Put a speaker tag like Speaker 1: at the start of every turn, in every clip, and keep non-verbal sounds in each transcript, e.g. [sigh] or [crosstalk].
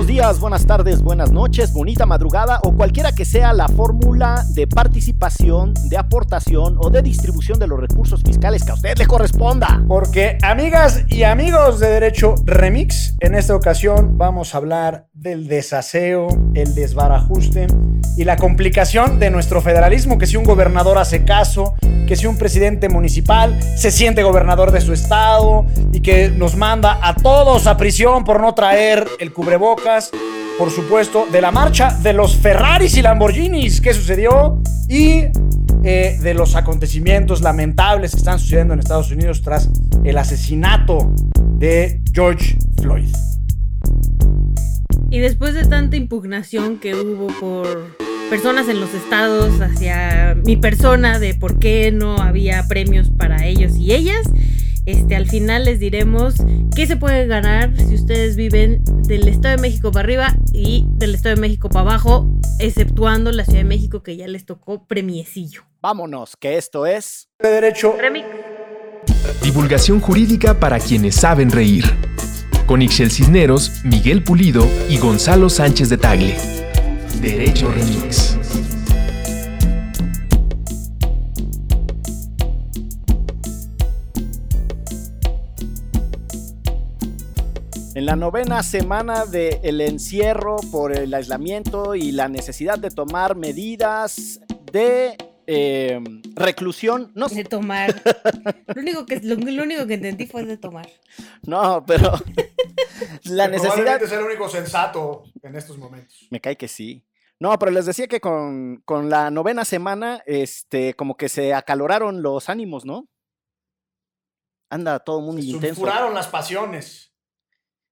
Speaker 1: buenos días, buenas tardes, buenas noches, bonita madrugada o cualquiera que sea la fórmula de participación, de aportación o de distribución de los recursos fiscales que a usted le corresponda.
Speaker 2: Porque, amigas y amigos de Derecho Remix, en esta ocasión vamos a hablar del desaseo, el desbarajuste y la complicación de nuestro federalismo, que si un gobernador hace caso, que si un presidente municipal se siente gobernador de su estado y que nos manda a todos a prisión por no traer el cubrebocas, por supuesto, de la marcha de los Ferraris y Lamborghinis que sucedió y eh, de los acontecimientos lamentables que están sucediendo en Estados Unidos tras el asesinato de George Floyd.
Speaker 3: Y después de tanta impugnación que hubo por personas en los estados hacia mi persona de por qué no había premios para ellos y ellas, este, al final les diremos qué se puede ganar si ustedes viven del Estado de México para arriba y del Estado de México para abajo, exceptuando la Ciudad de México que ya les tocó premiecillo.
Speaker 1: Vámonos, que esto es...
Speaker 2: De derecho.
Speaker 3: Remix.
Speaker 4: Divulgación jurídica para quienes saben reír. Con Ixel Cisneros, Miguel Pulido y Gonzalo Sánchez de Tagle. Derecho Remix.
Speaker 1: En la novena semana del encierro por el aislamiento y la necesidad de tomar medidas de eh, reclusión, no
Speaker 3: De
Speaker 1: sé.
Speaker 3: tomar. [laughs] lo, único que, lo, lo único que entendí fue de tomar.
Speaker 1: No, pero [laughs] la
Speaker 2: Que
Speaker 1: necesidad...
Speaker 2: probablemente es el único sensato en estos momentos.
Speaker 1: Me cae que sí. No, pero les decía que con, con la novena semana, este, como que se acaloraron los ánimos, ¿no? Anda todo muy intenso.
Speaker 2: Sulfuraron las pasiones.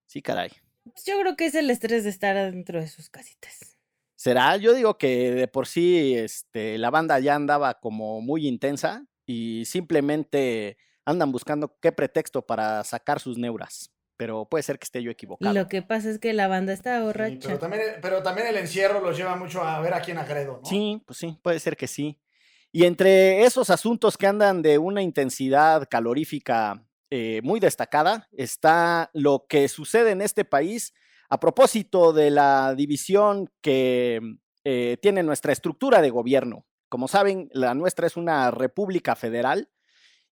Speaker 1: Sí, caray.
Speaker 3: Pues Yo creo que es el estrés de estar dentro de sus casitas.
Speaker 1: ¿Será? Yo digo que de por sí este, la banda ya andaba como muy intensa y simplemente andan buscando qué pretexto para sacar sus neuras. Pero puede ser que esté yo equivocado.
Speaker 3: Lo que pasa es que la banda está
Speaker 2: Sí,
Speaker 3: borracha.
Speaker 2: pero, también, pero también el encierro los lleva mucho a ver a quién agredo, ¿no?
Speaker 1: Sí, pues sí, puede ser que sí. Y entre esos asuntos que andan de una intensidad calorífica eh, muy destacada, está lo que sucede en este país a propósito de la división que eh, tiene nuestra estructura de gobierno. Como saben, la nuestra es una república federal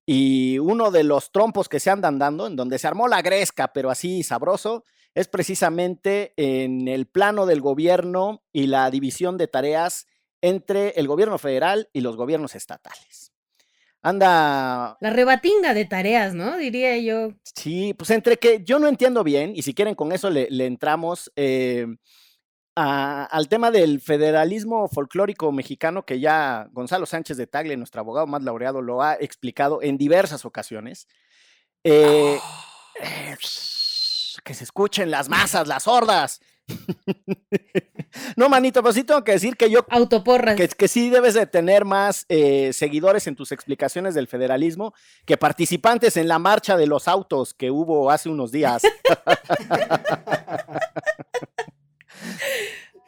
Speaker 1: y uno de los trompos que se andan dando, en donde se armó la gresca, pero así sabroso, es precisamente en el plano del gobierno y la división de tareas entre el gobierno federal y los gobiernos estatales. Anda,
Speaker 3: La rebatinga de tareas, ¿no? Diría yo.
Speaker 1: sí, pues entre que yo no entiendo bien, y si quieren con eso le, le entramos eh, a- al tema del federalismo folclórico mexicano, que ya Gonzalo Sánchez de Tagle, nuestro abogado más laureado, lo ha explicado en diversas ocasiones. Eh, eh, que se escuchen las masas, las sordas. [laughs] no, manito, pero sí tengo que decir que yo
Speaker 3: Autoporras.
Speaker 1: que, que sí debes de tener más eh, seguidores en tus explicaciones del federalismo que participantes en la marcha de los autos que hubo hace unos días. [laughs]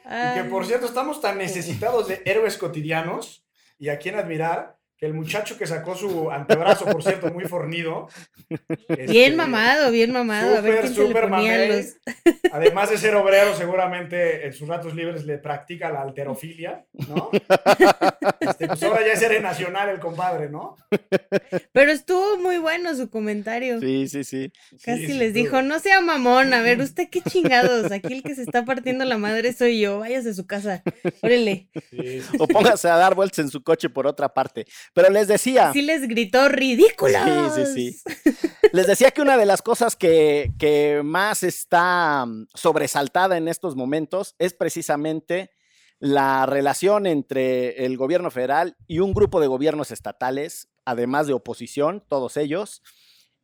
Speaker 2: Y que por cierto, estamos tan necesitados de héroes cotidianos y a quien admirar que el muchacho que sacó su antebrazo, por cierto, muy fornido.
Speaker 3: Bien
Speaker 2: este,
Speaker 3: mamado, bien mamado. a ver
Speaker 2: súper,
Speaker 3: quién se le
Speaker 2: súper
Speaker 3: ponía
Speaker 2: mamey.
Speaker 3: los...
Speaker 2: Además de ser obrero, seguramente en sus ratos libres le practica la alterofilia, ¿no? Este, pues ahora ya es héroe nacional el compadre, ¿no?
Speaker 3: Pero estuvo muy bueno su comentario.
Speaker 1: Sí, sí, sí.
Speaker 3: Casi
Speaker 2: Sí,
Speaker 3: les dijo, no sea mamón, a ver, usted qué chingados, aquí el que se está partiendo la madre soy yo, váyase a su casa, órale.
Speaker 2: Sí,
Speaker 1: O póngase a dar vueltas en su coche por otra parte. Pero les decía.
Speaker 3: Sí les gritó, ridículos.
Speaker 1: Sí, sí, sí. Les decía que una de las cosas que, que más está mm, sobresaltada en estos momentos es precisamente la relación entre el gobierno federal y un grupo de gobiernos estatales, además de oposición, todos ellos.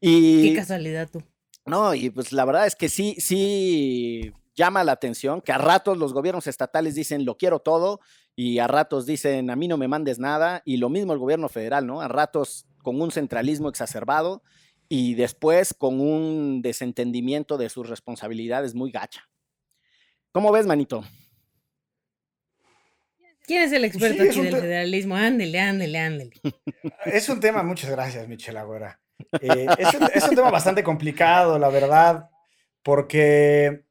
Speaker 3: Qué
Speaker 1: Y
Speaker 3: casualidad tú.
Speaker 1: no, y pues la verdad es que sí, sí llama la atención que a ratos los gobiernos estatales dicen lo quiero todo y a ratos dicen a mí no me mandes nada y lo mismo el gobierno federal, ¿no? A ratos con un centralismo exacerbado y después con un desentendimiento de sus responsabilidades muy gacha. ¿Cómo ves, manito?
Speaker 3: ¿Quién es el experto
Speaker 2: sí,
Speaker 3: aquí
Speaker 2: un
Speaker 3: del federalismo? Ándele, ándele, ándele. [laughs]
Speaker 2: Es un tema, muchas gracias, Michelle Agüera. Eh, es, un, es un tema bastante complicado, la verdad, porque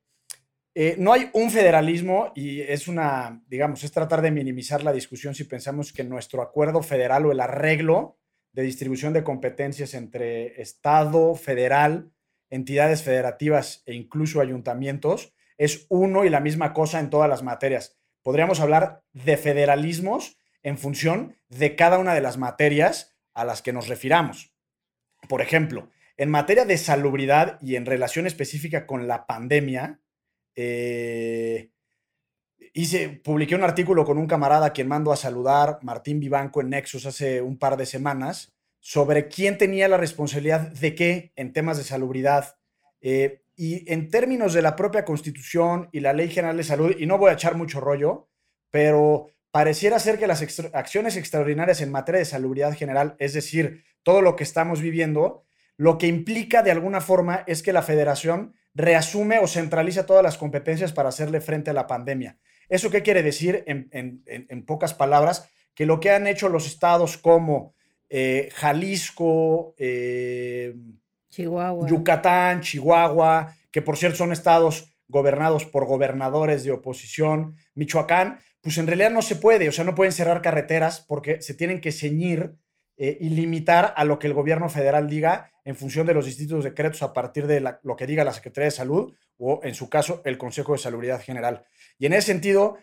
Speaker 2: eh, no hay un federalismo y es una, digamos, es tratar de minimizar la discusión si pensamos que nuestro acuerdo federal o el arreglo de distribución de competencias entre Estado, federal, entidades federativas e incluso ayuntamientos es uno y la misma cosa en todas las materias. Podríamos hablar de federalismos en función de cada una de las materias a las que nos refiramos. Por ejemplo, en materia de salubridad y en relación específica con la pandemia, eh, hice, publiqué un artículo con un camarada a quien mando a saludar, Martín Vivanco, en Nexus hace un par de semanas, sobre quién tenía la responsabilidad de qué en temas de salubridad. Eh, y en términos de la propia Constitución y la Ley General de Salud, y no voy a echar mucho rollo, pero pareciera ser que las acciones extraordinarias en materia de salubridad general, es decir, todo lo que estamos viviendo, lo que implica de alguna forma es que la federación reasume o centraliza todas las competencias para hacerle frente a la pandemia. ¿Eso qué quiere decir en, pocas palabras? Que lo que han hecho los estados como eh, Jalisco, eh, Yucatán, Chihuahua, que por cierto son estados gobernados por gobernadores de oposición, Michoacán, pues en realidad no se puede, o sea, no pueden cerrar carreteras porque se tienen que ceñir eh, y limitar a lo que el gobierno federal diga en función de los distintos decretos a partir de lo que diga la Secretaría de Salud o, en su caso, el Consejo de Salubridad General. Y en ese sentido,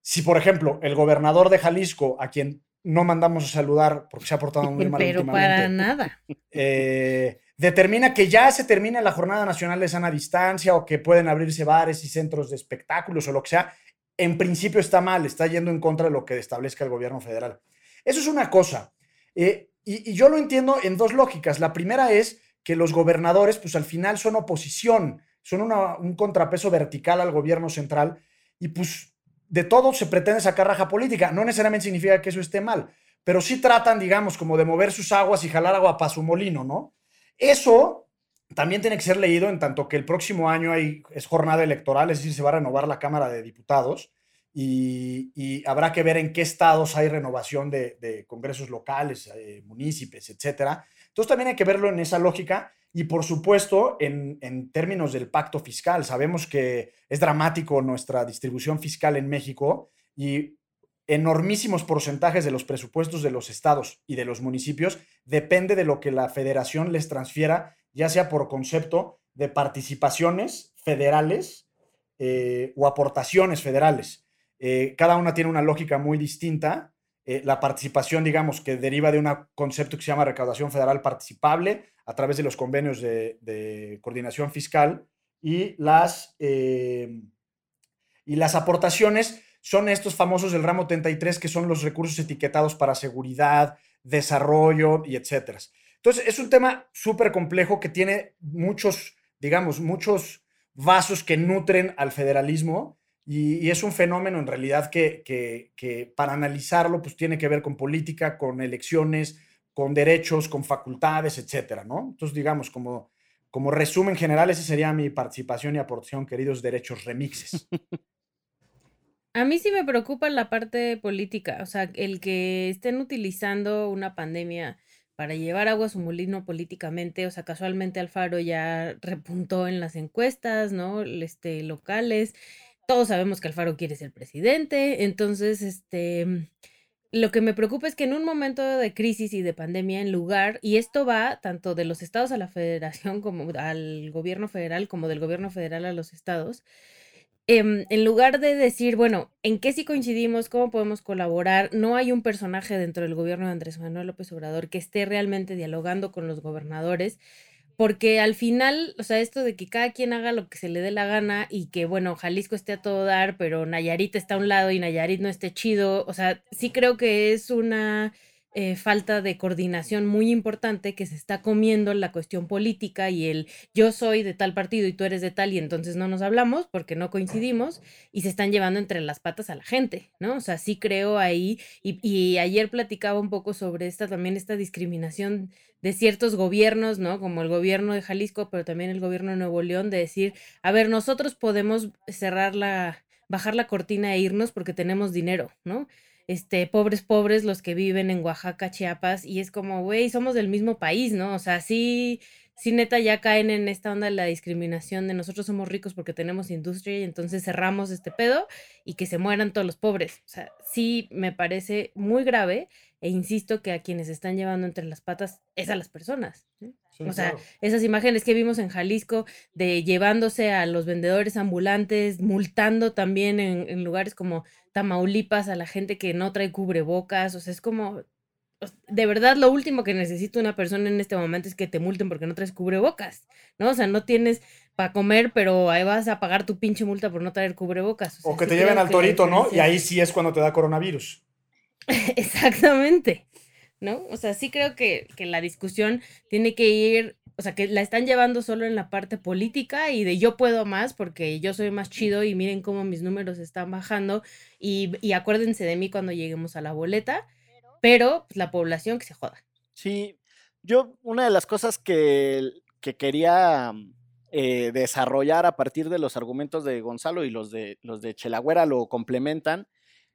Speaker 2: si, por ejemplo, el gobernador de Jalisco, a quien no mandamos a saludar porque se ha portado muy mal
Speaker 3: Pero para nada.
Speaker 2: Eh, determina que ya se termina la Jornada Nacional de Sana Distancia o que pueden abrirse bares y centros de espectáculos o lo que sea, en principio está mal, está yendo en contra de lo que establezca el gobierno federal. Eso es una cosa. Eh, y, yo lo entiendo en dos lógicas. La primera es que los gobernadores, pues al final son oposición, son un contrapeso vertical al gobierno central y pues de todo se pretende sacar raja política. No necesariamente significa que eso esté mal, pero sí tratan, digamos, como de mover sus aguas y jalar agua para su molino, ¿no? Eso también tiene que ser leído en tanto que el próximo año hay, es jornada electoral, es decir, se va a renovar la Cámara de Diputados y, habrá que ver en qué estados hay renovación de, congresos locales, eh, municipios, etcétera. Entonces también hay que verlo en esa lógica y por supuesto en, términos del pacto fiscal. Sabemos que es dramático nuestra distribución fiscal en México y enormísimos porcentajes de los presupuestos de los estados y de los municipios depende de lo que la federación les transfiera, ya sea por concepto de participaciones federales eh, o aportaciones federales. Eh, cada una tiene una lógica muy distinta. Eh, la participación, digamos, que deriva de un concepto que se llama recaudación federal participable a través de los convenios de, coordinación fiscal y las, eh, y las aportaciones son estos famosos del ramo 33 que son los recursos etiquetados para seguridad, desarrollo y etcétera. Entonces, es un tema súper complejo que tiene muchos, digamos, muchos vasos que nutren al federalismo y, es un fenómeno en realidad que, para analizarlo pues tiene que ver con política, con elecciones, con derechos, con facultades, etcétera, ¿no? Entonces, digamos, como, como resumen general, esa sería mi participación y aportación, queridos derechos remixes. [laughs]
Speaker 3: A mí sí me preocupa la parte política, o sea, el que estén utilizando una pandemia para llevar agua a su molino políticamente, o sea, casualmente Alfaro ya repuntó en las encuestas, ¿no? Este, locales, todos sabemos que Alfaro quiere ser presidente, entonces, este, lo que me preocupa es que en un momento de crisis y de pandemia, en lugar, y esto va tanto de los estados a la federación [laughs] como al gobierno federal, como del gobierno federal a los estados, em, en lugar de decir, bueno, ¿en qué sí coincidimos? ¿Cómo podemos colaborar? No hay un personaje dentro del gobierno de Andrés Manuel López Obrador que esté realmente dialogando con los gobernadores porque al final, o sea, esto de que cada quien haga lo que se le dé la gana y que, bueno, Jalisco esté a todo dar, pero Nayarit está a un lado y Nayarit no esté chido, o sea, sí creo que es una eh, falta de coordinación muy importante que se está comiendo la cuestión política y el yo soy de tal partido y tú eres de tal y entonces no nos hablamos porque no coincidimos y se están llevando entre las patas a la gente, ¿no? O sea, sí creo ahí y, y ayer platicaba un poco sobre esta también esta discriminación de ciertos gobiernos, ¿no? Como el gobierno de Jalisco, pero también el gobierno de Nuevo León, de decir, a ver, nosotros podemos cerrar la, bajar la cortina e irnos porque tenemos dinero, ¿no? Este, pobres, pobres los que viven en Oaxaca, Chiapas, y es como, güey, somos del mismo país, ¿no? O sea, sí, sí neta ya caen en esta onda de la discriminación de nosotros somos ricos porque tenemos industria y entonces cerramos este pedo y que se mueran todos los pobres. O sea, sí me parece muy grave e insisto que a quienes están llevando entre las patas es a las personas. o sea, esas imágenes que vimos en Jalisco de llevándose a los vendedores ambulantes, multando también en, en lugares como Tamaulipas a la gente que no trae cubrebocas, o sea, es como, de verdad lo último que necesita una persona en este momento es que te multen porque no traes cubrebocas, ¿no? O sea, no tienes para comer, pero ahí vas a pagar tu pinche multa por no traer cubrebocas.
Speaker 2: O, que te lleven al torito, ¿no? Y ahí sí es cuando te da coronavirus. [laughs]
Speaker 3: Exactamente, ¿no? O sea, sí creo que, que la discusión tiene que ir o sea, que la están llevando solo en la parte política y de yo puedo más porque yo soy más chido y miren cómo mis números están bajando y, y acuérdense de mí cuando lleguemos a la boleta pero pues, la población que se joda.
Speaker 1: Sí, yo una de las cosas que, quería eh, desarrollar a partir de los argumentos de Gonzalo y los de, los de Chelagüera lo complementan,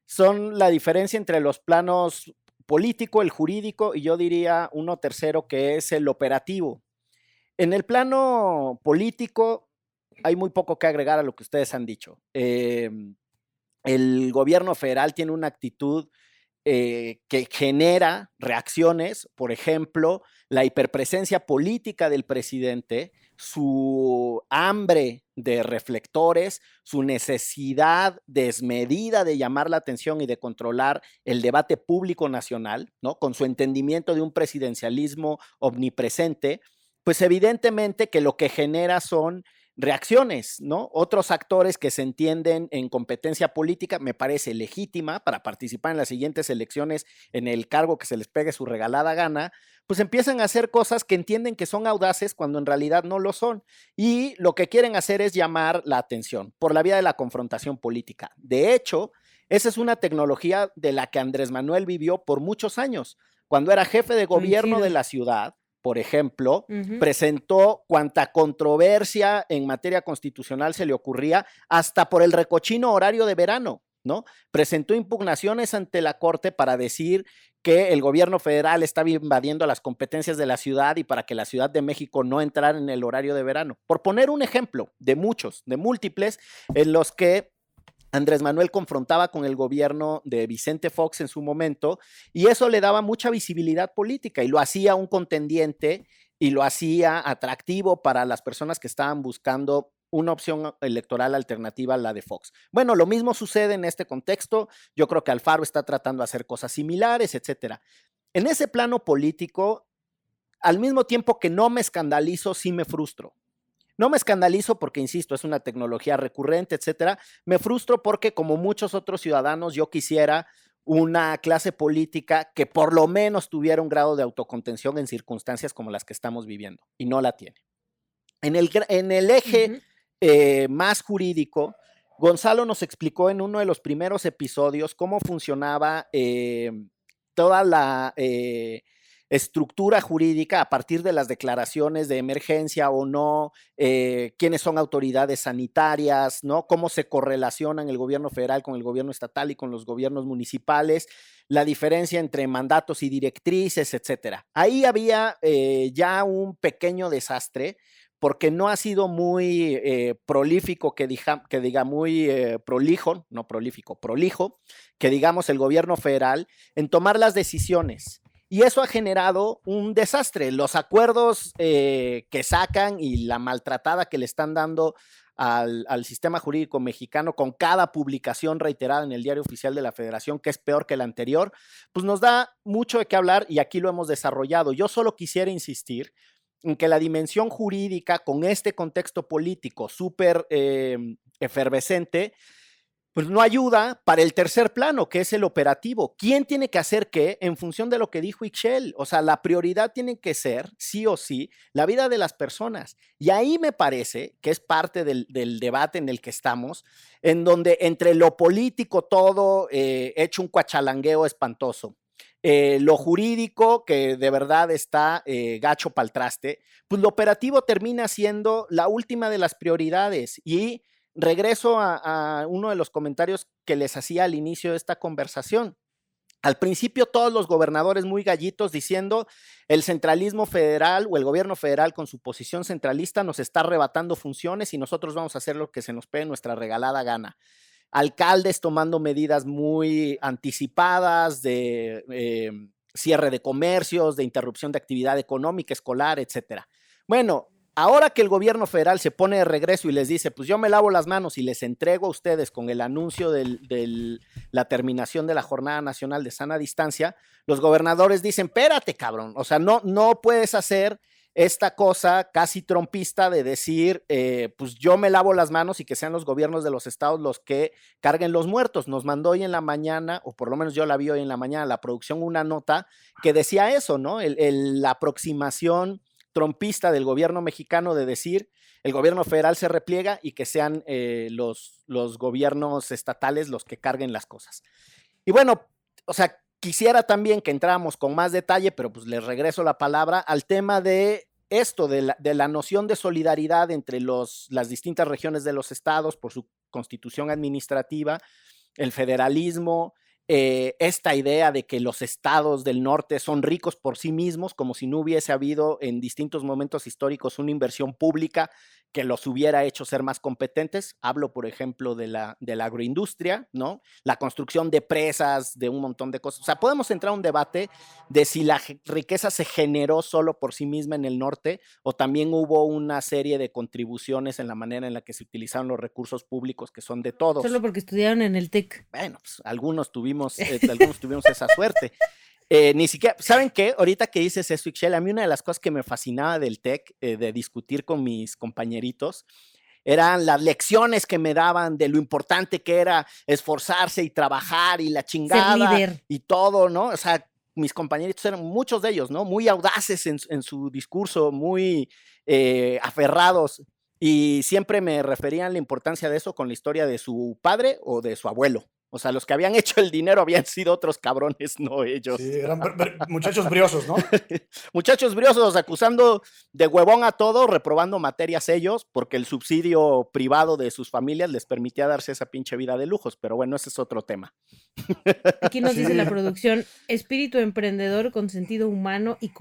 Speaker 1: son la diferencia entre los planos político, el jurídico y yo diría uno tercero que es el operativo. En el plano político hay muy poco que agregar a lo que ustedes han dicho. Em, el gobierno federal tiene una actitud eh, que genera reacciones, por ejemplo, la hiperpresencia política del presidente, su hambre de reflectores, su necesidad desmedida de llamar la atención y de controlar el debate público nacional, ¿no? Con su entendimiento de un presidencialismo omnipresente, pues evidentemente que lo que genera son reacciones, ¿no? Otros actores que se entienden en competencia política, me parece legítima para participar en las siguientes elecciones en el cargo que se les pegue su regalada gana, pues empiezan a hacer cosas que entienden que son audaces cuando en realidad no lo son. Y lo que quieren hacer es llamar la atención por la vía de la confrontación política. De hecho, esa es una tecnología de la que Andrés Manuel vivió por muchos años. Cuando era jefe de gobierno de la ciudad, por ejemplo, presentó cuanta controversia en materia constitucional se le ocurría, hasta por el recochino horario de verano, ¿no? Presentó impugnaciones ante la Corte para decir que el gobierno federal estaba invadiendo las competencias de la ciudad y para que la Ciudad de México no entrara en el horario de verano. Por poner un ejemplo de muchos, de múltiples, en los que Andrés Manuel confrontaba con el gobierno de Vicente Fox en su momento y eso le daba mucha visibilidad política y lo hacía un contendiente y lo hacía atractivo para las personas que estaban buscando una opción electoral alternativa a la de Fox. Bueno, lo mismo sucede en este contexto. Yo creo que Alfaro está tratando de hacer cosas similares, etcétera. En ese plano político, al mismo tiempo que no me escandalizo, sí me frustro. No me escandalizo porque, insisto, es una tecnología recurrente, etcétera. Me frustro porque, como muchos otros ciudadanos, yo quisiera una clase política que por lo menos tuviera un grado de autocontención en circunstancias como las que estamos viviendo, y no la tiene. En el, en el eje eh, más jurídico, Gonzalo nos explicó en uno de los primeros episodios cómo funcionaba eh, toda la eh, estructura jurídica a partir de las declaraciones de emergencia o no, eh, quiénes son autoridades sanitarias, ¿no? Cómo se correlacionan el gobierno federal con el gobierno estatal y con los gobiernos municipales, la diferencia entre mandatos y directrices, etcétera. Ahí había eh, ya un pequeño desastre porque no ha sido muy eh, prolífico, que, que, diga muy prolijo, no prolífico, prolijo, que digamos el gobierno federal en tomar las decisiones y eso ha generado un desastre. Los acuerdos eh, que sacan y la maltratada que le están dando al, sistema jurídico mexicano con cada publicación reiterada en el diario oficial de la federación, que es peor que la anterior, pues nos da mucho de qué hablar y aquí lo hemos desarrollado. Yo solo quisiera insistir en que la dimensión jurídica con este contexto político súper eh, efervescente, pues no ayuda para el tercer plano, que es el operativo. ¿Quién tiene que hacer qué en función de lo que dijo Ixchel? O sea, la prioridad tiene que ser, sí o sí, la vida de las personas. Y ahí me parece que es parte del, debate en el que estamos, en donde entre lo político todo eh, hecho un cuachalangueo espantoso. Eh, lo jurídico, que de verdad está eh, gacho para el traste, pues lo operativo termina siendo la última de las prioridades y regreso a, uno de los comentarios que les hacía al inicio de esta conversación. Al principio todos los gobernadores muy gallitos diciendo el centralismo federal o el gobierno federal con su posición centralista nos está arrebatando funciones y nosotros vamos a hacer lo que se nos pegue nuestra regalada gana. Alcaldes tomando medidas muy anticipadas de eh, cierre de comercios, de interrupción de actividad económica, escolar, etcétera. Bueno, Ahora que el gobierno federal se pone de regreso y les dice, pues yo me lavo las manos y les entrego a ustedes con el anuncio de la terminación de la Jornada Nacional de Sana Distancia, los gobernadores dicen, espérate, cabrón, o sea, no, no puedes hacer esta cosa casi trompista de decir, eh, pues yo me lavo las manos y que sean los gobiernos de los estados los que carguen los muertos. Nos mandó hoy en la mañana, o por lo menos yo la vi hoy en la mañana, la producción, una nota que decía eso, ¿no? la aproximación trompista del gobierno mexicano de decir el gobierno federal se repliega y que sean eh, los, los gobiernos estatales los que carguen las cosas. Y bueno, o sea, quisiera también que entráramos con más detalle, pero pues les regreso la palabra al tema de esto, de la, de la noción de solidaridad entre los, las distintas regiones de los estados por su constitución administrativa, el federalismo, eh, esta idea de que los estados del norte son ricos por sí mismos, como si no hubiese habido en distintos momentos históricos una inversión pública que los hubiera hecho ser más competentes. Hablo, por ejemplo, de la, de la agroindustria, ¿no? La construcción de presas, de un montón de cosas. O sea, podemos entrar a un debate de si la riqueza se generó solo por sí misma en el norte o también hubo una serie de contribuciones en la manera en la que se utilizaron los recursos públicos que son de todos.
Speaker 3: Solo porque estudiaron en el TEC.
Speaker 1: Bueno, pues algunos tuvimos, eh, [laughs] algunos tuvimos esa suerte. Eh, ni siquiera, ¿saben qué? Ahorita que dices eso, Ixchel, a mí una de las cosas que me fascinaba del TEC, eh, de discutir con mis compañeritos, eran las lecciones que me daban de lo importante que era esforzarse y trabajar y la chingada y todo, ¿no? O sea, mis compañeritos eran muchos de ellos, ¿no? Muy audaces en, su discurso, muy eh, aferrados y siempre me referían la importancia de eso con la historia de su padre o de su abuelo. O sea, los que habían hecho el dinero habían sido otros cabrones, no ellos.
Speaker 2: Sí, eran muchachos briosos, ¿no? [laughs]
Speaker 1: muchachos briosos acusando de huevón a todo, reprobando materias ellos, porque el subsidio privado de sus familias les permitía darse esa pinche vida de lujos. Pero bueno, ese es otro tema.
Speaker 3: Aquí nos dice la producción, espíritu emprendedor con sentido humano y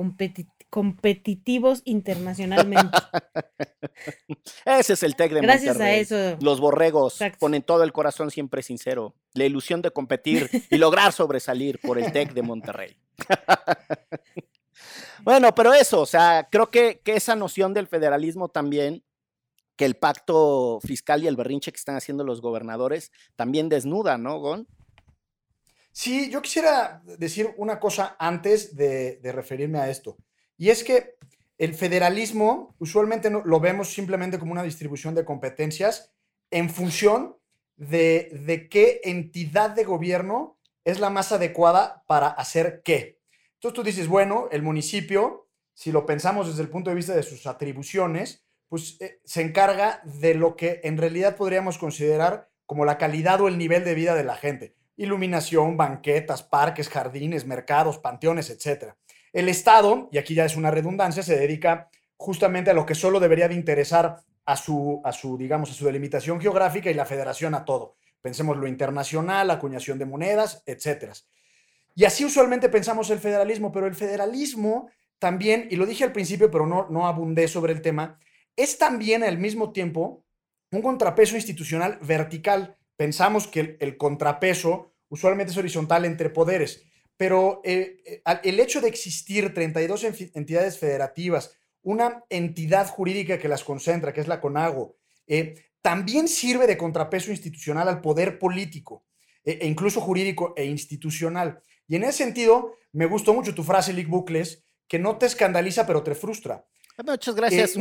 Speaker 3: competitivos internacionalmente. [laughs]
Speaker 1: Ese es el tech de
Speaker 3: Gracias a eso.
Speaker 1: Los borregos ponen todo el corazón siempre sincero la ilusión de competir y lograr sobresalir por el TEC de Monterrey. [laughs] bueno, pero eso, o sea, creo que, que, esa noción del federalismo también, que el pacto fiscal y el berrinche que están haciendo los gobernadores, también desnuda, ¿no, Gon?
Speaker 2: Sí, yo quisiera decir una cosa antes de, de referirme a esto, y es que el federalismo usualmente lo vemos simplemente como una distribución de competencias en función de, qué entidad de gobierno es la más adecuada para hacer qué. Entonces tú dices, bueno, el municipio, si lo pensamos desde el punto de vista de sus atribuciones, pues eh, se encarga de lo que en realidad podríamos considerar como la calidad o el nivel de vida de la gente. Iluminación, banquetas, parques, jardines, mercados, panteones, etc. El Estado, y aquí ya es una redundancia, se dedica justamente a lo que solo debería de interesar a su, a su, digamos, a su delimitación geográfica y la federación a todo. Pensemos lo internacional, acuñación de monedas, etc. Y así usualmente pensamos el federalismo, pero el federalismo también, y lo dije al principio, pero no, no abundé sobre el tema, es también al mismo tiempo un contrapeso institucional vertical. Pensamos que el, contrapeso usualmente es horizontal entre poderes, pero eh, eh, el hecho de existir 32 entidades federativas, una entidad jurídica que las concentra, que es la CONAGO, eh, también sirve de contrapeso institucional al poder político, e, e incluso jurídico e institucional. Y en ese sentido, me gustó mucho tu frase, Lick Bucles, que no te escandaliza, pero te frustra.
Speaker 1: Ah, muchas gracias.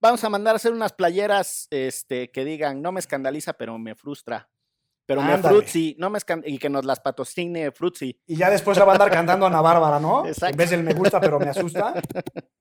Speaker 1: vamos a mandar a hacer unas playeras este, que digan, no me escandaliza, pero me frustra. Pero me frutzi, no me y que nos las patrocine frutzi.
Speaker 2: Y ya después la va a andar cantando Ana Bárbara, ¿no? [laughs] Exacto. En vez del me gusta, pero me asusta.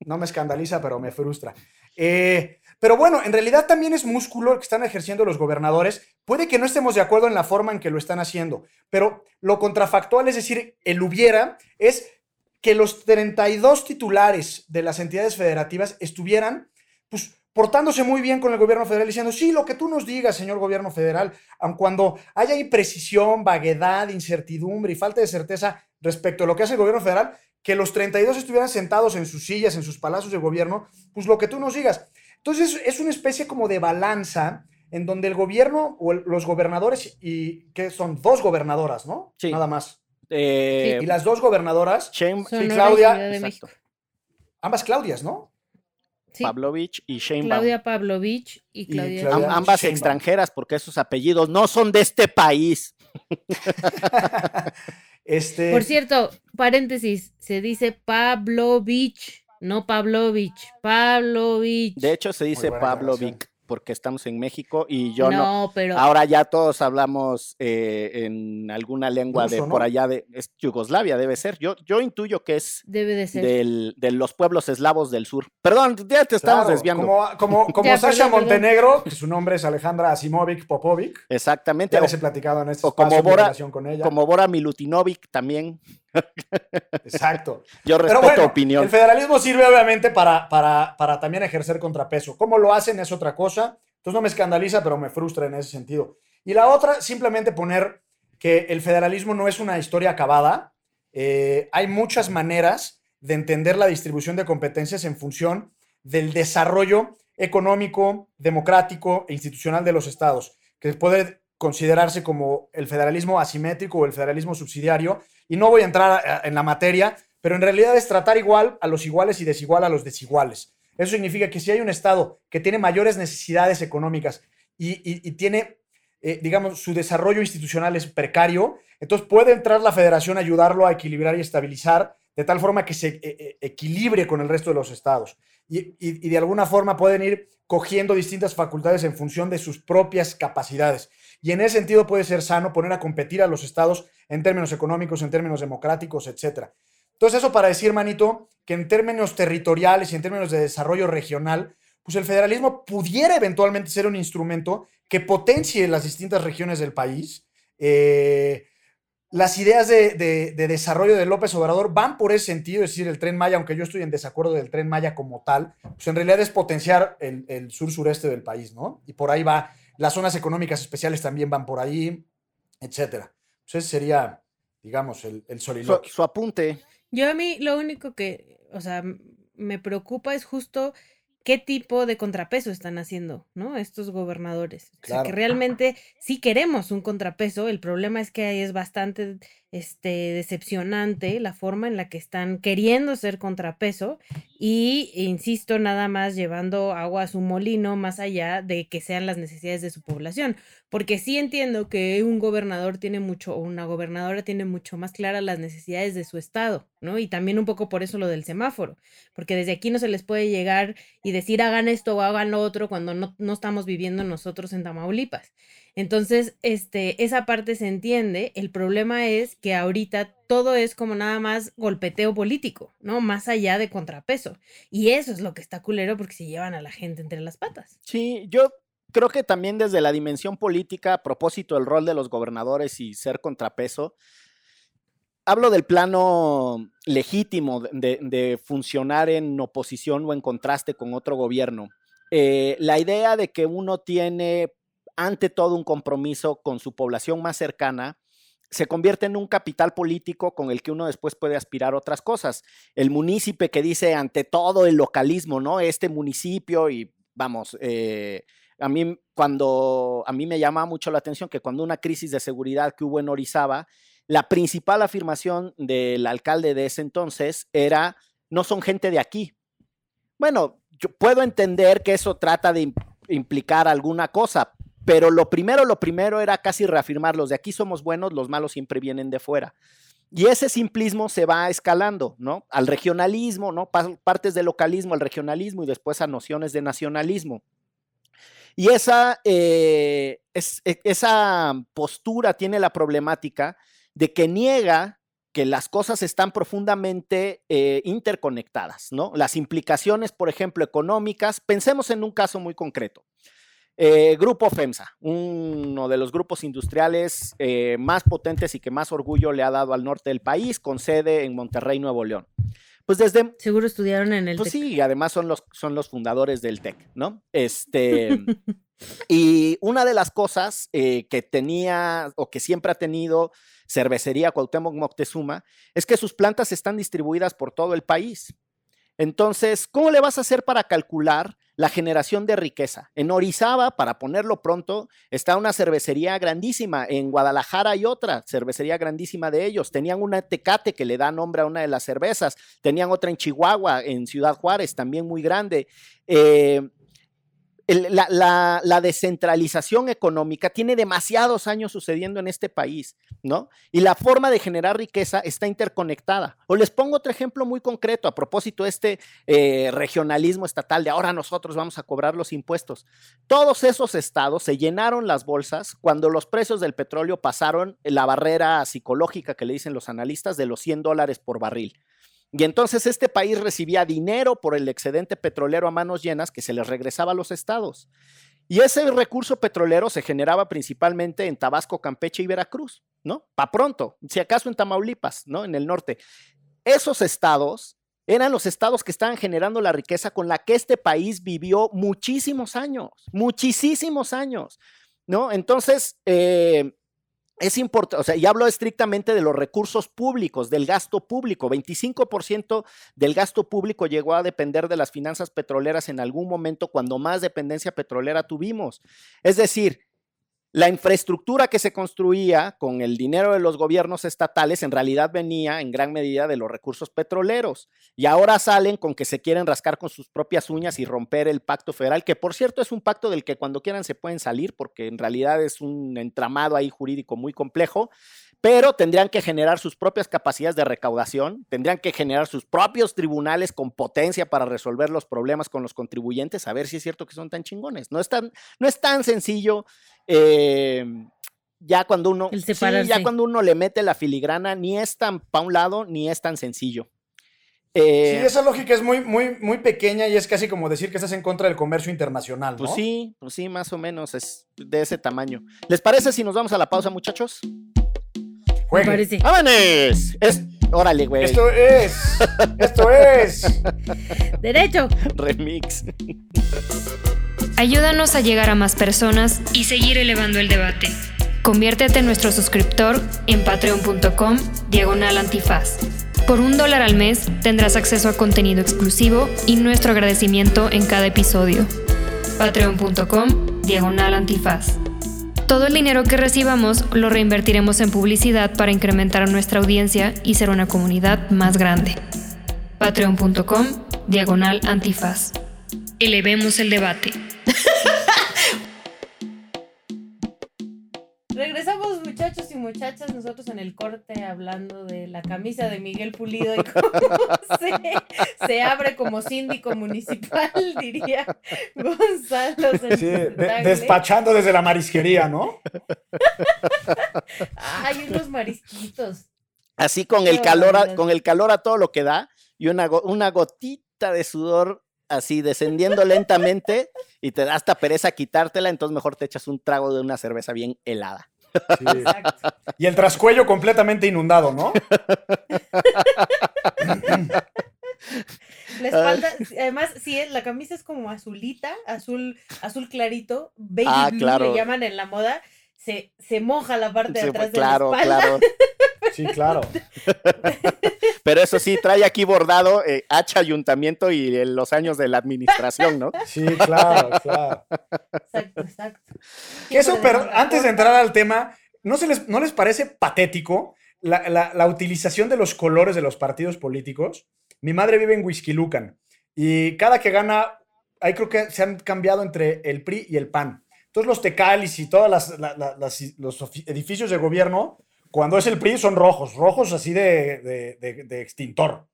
Speaker 2: No me escandaliza, pero me frustra. Eh, pero bueno, en realidad también es músculo que están ejerciendo los gobernadores. Puede que no estemos de acuerdo en la forma en que lo están haciendo, pero lo contrafactual, es decir, el hubiera, es que los 32 titulares de las entidades federativas estuvieran, pues, portándose muy bien con el gobierno federal, diciendo, sí, lo que tú nos digas, señor gobierno federal, aun cuando haya imprecisión, vaguedad, incertidumbre y falta de certeza respecto a lo que hace el gobierno federal, que los 32 estuvieran sentados en sus sillas, en sus palacios de gobierno, pues lo que tú nos digas. Entonces es una especie como de balanza en donde el gobierno o los gobernadores, y que son dos gobernadoras, ¿no?
Speaker 1: Sí.
Speaker 2: Nada más.
Speaker 1: Eh,
Speaker 2: Y las dos gobernadoras, Sí,
Speaker 3: y
Speaker 2: Claudia, ambas Claudias, ¿no?
Speaker 3: Sí,
Speaker 1: Pavlovich y Shane
Speaker 3: Claudia Pavlovich y Claudia.
Speaker 2: Claudia-
Speaker 1: ambas
Speaker 2: Sheinbaum.
Speaker 1: extranjeras, porque esos apellidos no son de este país. [laughs]
Speaker 2: este,
Speaker 3: Por cierto, paréntesis, se dice Pavlovich, no Pavlovich, Pavlovich.
Speaker 1: De hecho, se dice
Speaker 2: buena
Speaker 1: Pavlovic, porque estamos en México y yo no.
Speaker 3: no, pero
Speaker 1: Ahora ya todos hablamos eh, en alguna lengua de por allá de es Yugoslavia, debe ser. Yo, yo intuyo que es
Speaker 3: debe de ser.
Speaker 1: del- de los pueblos eslavos del sur. Perdón, ya te estamos
Speaker 2: claro,
Speaker 1: desviando.
Speaker 2: Como, como, [laughs] como
Speaker 3: Ya,
Speaker 2: Sasha
Speaker 3: perdón, perdón.
Speaker 2: Montenegro, que su nombre es Alejandra Asimovic Popovic.
Speaker 1: Exactamente.
Speaker 2: Ya les he platicado en este
Speaker 1: o como
Speaker 2: espacio
Speaker 1: Bora-
Speaker 2: relación con ella.
Speaker 1: como Bora Milutinovic también.
Speaker 2: Exacto. [laughs]
Speaker 1: Yo
Speaker 2: Pero
Speaker 1: respeto
Speaker 2: bueno,
Speaker 1: opinión.
Speaker 2: el federalismo sirve obviamente para, para, para también ejercer contrapeso. ¿Cómo lo hacen es otra cosa? Entonces no me escandaliza, pero me frustra en ese sentido. Y la otra, simplemente poner que el federalismo no es una historia acabada. Eh, hay muchas maneras de entender la distribución de competencias en función del desarrollo económico, democrático e institucional de los estados, que puede considerarse como el federalismo asimétrico o el federalismo subsidiario. Y no voy a entrar en la materia, pero en realidad es tratar igual a los iguales y desigual a los desiguales. Eso significa que si hay un Estado que tiene mayores necesidades económicas y, tiene, eh, digamos, su desarrollo institucional es precario, entonces puede entrar la federación a ayudarlo a equilibrar y estabilizar de tal forma que se eh, eh, equilibre con el resto de los estados. Y- y de alguna forma pueden ir cogiendo distintas facultades en función de sus propias capacidades. Y en ese sentido puede ser sano poner a competir a los estados en términos económicos, en términos democráticos, etcétera. Entonces, eso para decir, manito, que en términos territoriales y en términos de desarrollo regional, pues el federalismo pudiera eventualmente ser un instrumento que potencie las distintas regiones del país. Eh, las ideas de, de- de desarrollo de López Obrador van por ese sentido, es decir, el tren Maya, aunque yo estoy en desacuerdo del tren Maya como tal, pues en realidad es potenciar el sur-sureste del país, ¿no? Y por ahí va, las zonas económicas especiales también van por ahí, etcétera. Pues ese sería, digamos, el, el
Speaker 1: Su,
Speaker 2: soliloquio.
Speaker 1: su apunte.
Speaker 3: Yo a mí lo único que, o sea, me preocupa es justo qué tipo de contrapeso están haciendo, ¿no? Estos gobernadores. O sea, que realmente sí queremos un contrapeso, el problema es que ahí es bastante este, decepcionante la forma en la que están queriendo ser contrapeso y, insisto, nada más llevando agua a su molino más allá de que sean las necesidades de su población. Porque sí entiendo que un gobernador tiene mucho, o una gobernadora tiene mucho más claras las necesidades de su estado, ¿no? Y también un poco por eso lo del semáforo, porque desde aquí no se les puede llegar y decir hagan esto o hagan lo otro cuando no, no estamos viviendo nosotros en Tamaulipas. Entonces, este, esa parte se entiende. El problema es que ahorita todo es como nada más golpeteo político, ¿no? Más allá de contrapeso. Y eso es lo que está culero porque se llevan a la gente entre las patas.
Speaker 1: Sí, yo creo que también desde la dimensión política, a propósito del rol de los gobernadores y ser contrapeso, hablo del plano legítimo de, funcionar en oposición o en contraste con otro gobierno. Eh, la idea de que uno tiene ante todo un compromiso con su población más cercana se convierte en un capital político con el que uno después puede aspirar a otras cosas. El munícipe que dice ante todo el localismo, ¿no? Este municipio y vamos, eh, a mí cuando a mí me llama mucho la atención que cuando una crisis de seguridad que hubo en Orizaba, la principal afirmación del alcalde de ese entonces era no son gente de aquí. Bueno, yo puedo entender que eso trata de im- implicar alguna cosa, pero lo primero, lo primero era casi reafirmar los de aquí somos buenos, los malos siempre vienen de fuera. Y ese simplismo se va escalando, ¿no? Al regionalismo, ¿no? Pa- Partes del localismo al regionalismo y después a nociones de nacionalismo. Y esa, eh, e- esa postura tiene la problemática de que niega que las cosas están profundamente eh, interconectadas, ¿no? Las implicaciones, por ejemplo, económicas, pensemos en un caso muy concreto. Eh, Grupo FEMSA, uno de los grupos industriales eh, más potentes y que más orgullo le ha dado al norte del país, con sede en Monterrey, Nuevo León. pues desde...
Speaker 3: Seguro estudiaron en el
Speaker 1: Pues
Speaker 3: TEC.
Speaker 1: sí, y además son los, son los fundadores del TEC, ¿no? Este... [laughs] y una de las cosas eh, que tenía o que siempre ha tenido Cervecería Cuauhtémoc Moctezuma es que sus plantas están distribuidas por todo el país. Entonces, ¿cómo le vas a hacer para calcular la generación de riqueza? En Orizaba, para ponerlo pronto, está una cervecería grandísima. En Guadalajara hay otra cervecería grandísima de ellos. Tenían una Tecate que le da nombre a una de las cervezas. Tenían otra en Chihuahua, en Ciudad Juárez, también muy grande. Eh, la descentralización económica tiene demasiados años sucediendo en este país, ¿no? Y la forma de generar riqueza está interconectada. O les pongo otro ejemplo muy concreto a propósito de este eh, regionalismo estatal de ahora nosotros vamos a cobrar los impuestos. Todos esos estados se llenaron las bolsas cuando los precios del petróleo pasaron la barrera psicológica que le dicen los analistas de los 100 dólares por barril. Y entonces este país recibía dinero por el excedente petrolero a manos llenas que se les regresaba a los estados. Y ese recurso petrolero se generaba principalmente en Tabasco, Campeche y Veracruz, ¿no? Pa' pronto, si acaso en Tamaulipas, ¿no? En el norte. Esos estados eran los estados que estaban generando la riqueza con la que este país vivió muchísimos años, muchísimos años, ¿no? Entonces, eh, es importante, o sea, y hablo estrictamente de los recursos públicos, del gasto público. 25% del gasto público llegó a depender de las finanzas petroleras en algún momento cuando más dependencia petrolera tuvimos. Es decir, la infraestructura que se construía con el dinero de los gobiernos estatales en realidad venía en gran medida de los recursos petroleros. Y ahora salen con que se quieren rascar con sus propias uñas y romper el pacto federal, que por cierto es un pacto del que cuando quieran se pueden salir, porque en realidad es un entramado ahí jurídico muy complejo, pero tendrían que generar sus propias capacidades de recaudación, tendrían que generar sus propios tribunales con potencia para resolver los problemas con los contribuyentes, a ver si es cierto que son tan chingones. No es tan, no es tan sencillo. eh, ya cuando uno sí, ya cuando uno le mete la filigrana, ni es tan para un lado, ni es tan sencillo.
Speaker 2: Sí,
Speaker 1: Eh,
Speaker 2: esa lógica es muy, muy, muy pequeña y es casi como decir que estás en contra del comercio internacional, ¿no?
Speaker 1: Pues sí, pues sí, más o menos es de ese tamaño. ¿Les parece si nos vamos a la pausa, muchachos?
Speaker 3: Me
Speaker 2: Juegue.
Speaker 3: parece.
Speaker 1: ¡Vámonos! Es, órale, güey.
Speaker 2: Esto es, esto es.
Speaker 3: Derecho.
Speaker 1: Remix.
Speaker 5: Ayúdanos a llegar a más personas y seguir elevando el debate. Conviértete en nuestro suscriptor en patreon.com diagonal antifaz. Por un dólar al mes tendrás acceso a contenido exclusivo y nuestro agradecimiento en cada episodio. Patreon.com diagonal antifaz. Todo el dinero que recibamos lo reinvertiremos en publicidad para incrementar nuestra audiencia y ser una comunidad más grande. Patreon.com diagonal antifaz. Elevemos el debate. [laughs]
Speaker 3: muchachas, nosotros en el corte hablando de la camisa de Miguel Pulido y cómo [laughs] se, se abre como síndico municipal, [laughs] diría Gonzalo.
Speaker 2: Sí, de- despachando desde la marisquería, ¿no? [laughs]
Speaker 3: Ay, unos marisquitos.
Speaker 1: Así con el calor, a, con el calor a todo lo que da y una, una gotita de sudor así descendiendo lentamente y te da hasta pereza quitártela, entonces mejor te echas un trago de una cerveza bien helada.
Speaker 2: Sí.
Speaker 3: Exacto.
Speaker 2: Y el trascuello completamente inundado, ¿no? [laughs]
Speaker 3: La espalda, además, sí, la camisa es como azulita, azul, azul clarito, baby
Speaker 1: Ah,
Speaker 3: blue
Speaker 1: claro.
Speaker 3: le llaman en la moda. Se, se moja la parte de atrás
Speaker 1: claro,
Speaker 3: de la espalda.
Speaker 1: claro. [laughs]
Speaker 2: Sí, claro. [laughs]
Speaker 1: Pero eso sí, trae aquí bordado eh, H Ayuntamiento y eh, los años de la administración, ¿no?
Speaker 2: Sí, claro, claro.
Speaker 3: Exacto, exacto.
Speaker 2: Que eso, pero antes de entrar al tema, ¿no, se les, ¿no les parece patético la, la- la utilización de los colores de los partidos políticos? Mi madre vive en Huixquilucan y cada que gana, ahí creo que se han cambiado entre el PRI y el PAN. Entonces los tecalis y todos los edificios de gobierno, cuando es el PRI, son rojos, rojos así de, de- de- de extintor.